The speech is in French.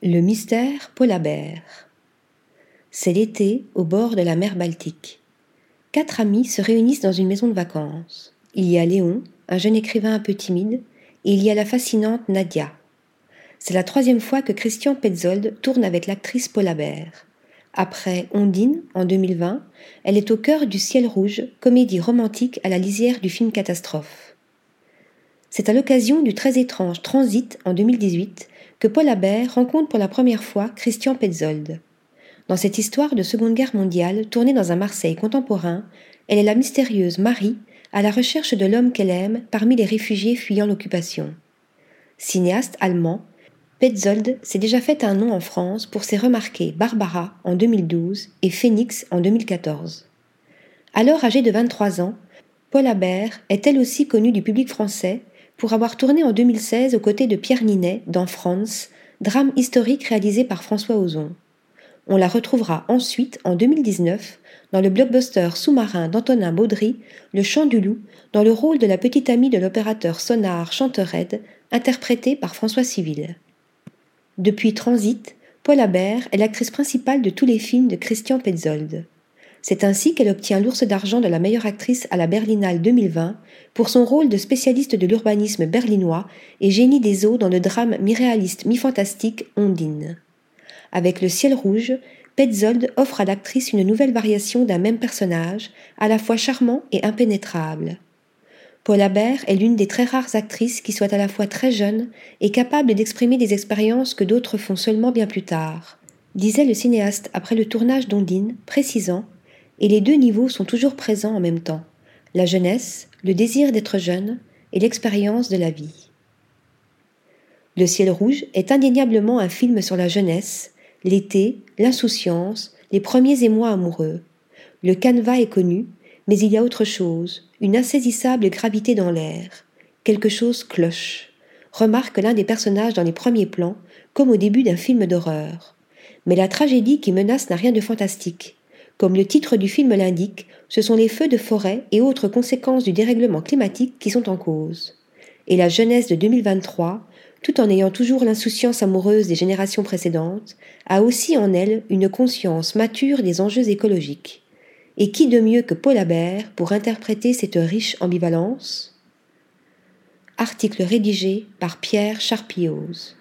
Le mystère Polabert. C'est l'été au bord de la mer Baltique. Quatre amis se réunissent dans une maison de vacances. Il y a Léon, un jeune écrivain un peu timide, et il y a la fascinante Nadia. C'est la troisième fois que Christian Petzold tourne avec l'actrice Polabert. Après Ondine, en 2020, elle est au cœur du Ciel Rouge, comédie romantique à la lisière du film catastrophe. C'est à l'occasion du très étrange Transit en 2018 que Paul Habert rencontre pour la première fois Christian Petzold. Dans cette histoire de Seconde Guerre mondiale tournée dans un Marseille contemporain, elle est la mystérieuse Marie à la recherche de l'homme qu'elle aime parmi les réfugiés fuyant l'occupation. Cinéaste allemand, Petzold s'est déjà fait un nom en France pour ses remarquées Barbara en 2012 et Phoenix en 2014. Alors âgée de 23 ans, Paul Habert est elle aussi connue du public français pour avoir tourné en 2016 aux côtés de Pierre Ninet dans France, drame historique réalisé par François Ozon. On la retrouvera ensuite en 2019 dans le blockbuster sous-marin d'Antonin Baudry, Le Chant du Loup, dans le rôle de la petite amie de l'opérateur sonar Chantered, interprété par François Civil. Depuis Transit, Paul Habert est l'actrice principale de tous les films de Christian Petzold. C'est ainsi qu'elle obtient l'ours d'argent de la meilleure actrice à la Berlinale 2020 pour son rôle de spécialiste de l'urbanisme berlinois et génie des eaux dans le drame mi-réaliste mi-fantastique Ondine. Avec Le ciel rouge, Petzold offre à l'actrice une nouvelle variation d'un même personnage, à la fois charmant et impénétrable. Paul Habert est l'une des très rares actrices qui soit à la fois très jeune et capable d'exprimer des expériences que d'autres font seulement bien plus tard, disait le cinéaste après le tournage d'Ondine, précisant et les deux niveaux sont toujours présents en même temps, la jeunesse, le désir d'être jeune et l'expérience de la vie. Le ciel rouge est indéniablement un film sur la jeunesse, l'été, l'insouciance, les premiers émois amoureux. Le canevas est connu, mais il y a autre chose, une insaisissable gravité dans l'air. Quelque chose cloche. Remarque l'un des personnages dans les premiers plans, comme au début d'un film d'horreur. Mais la tragédie qui menace n'a rien de fantastique. Comme le titre du film l'indique, ce sont les feux de forêt et autres conséquences du dérèglement climatique qui sont en cause. Et la jeunesse de 2023, tout en ayant toujours l'insouciance amoureuse des générations précédentes, a aussi en elle une conscience mature des enjeux écologiques. Et qui de mieux que Paul Habert pour interpréter cette riche ambivalence? Article rédigé par Pierre Charpillose.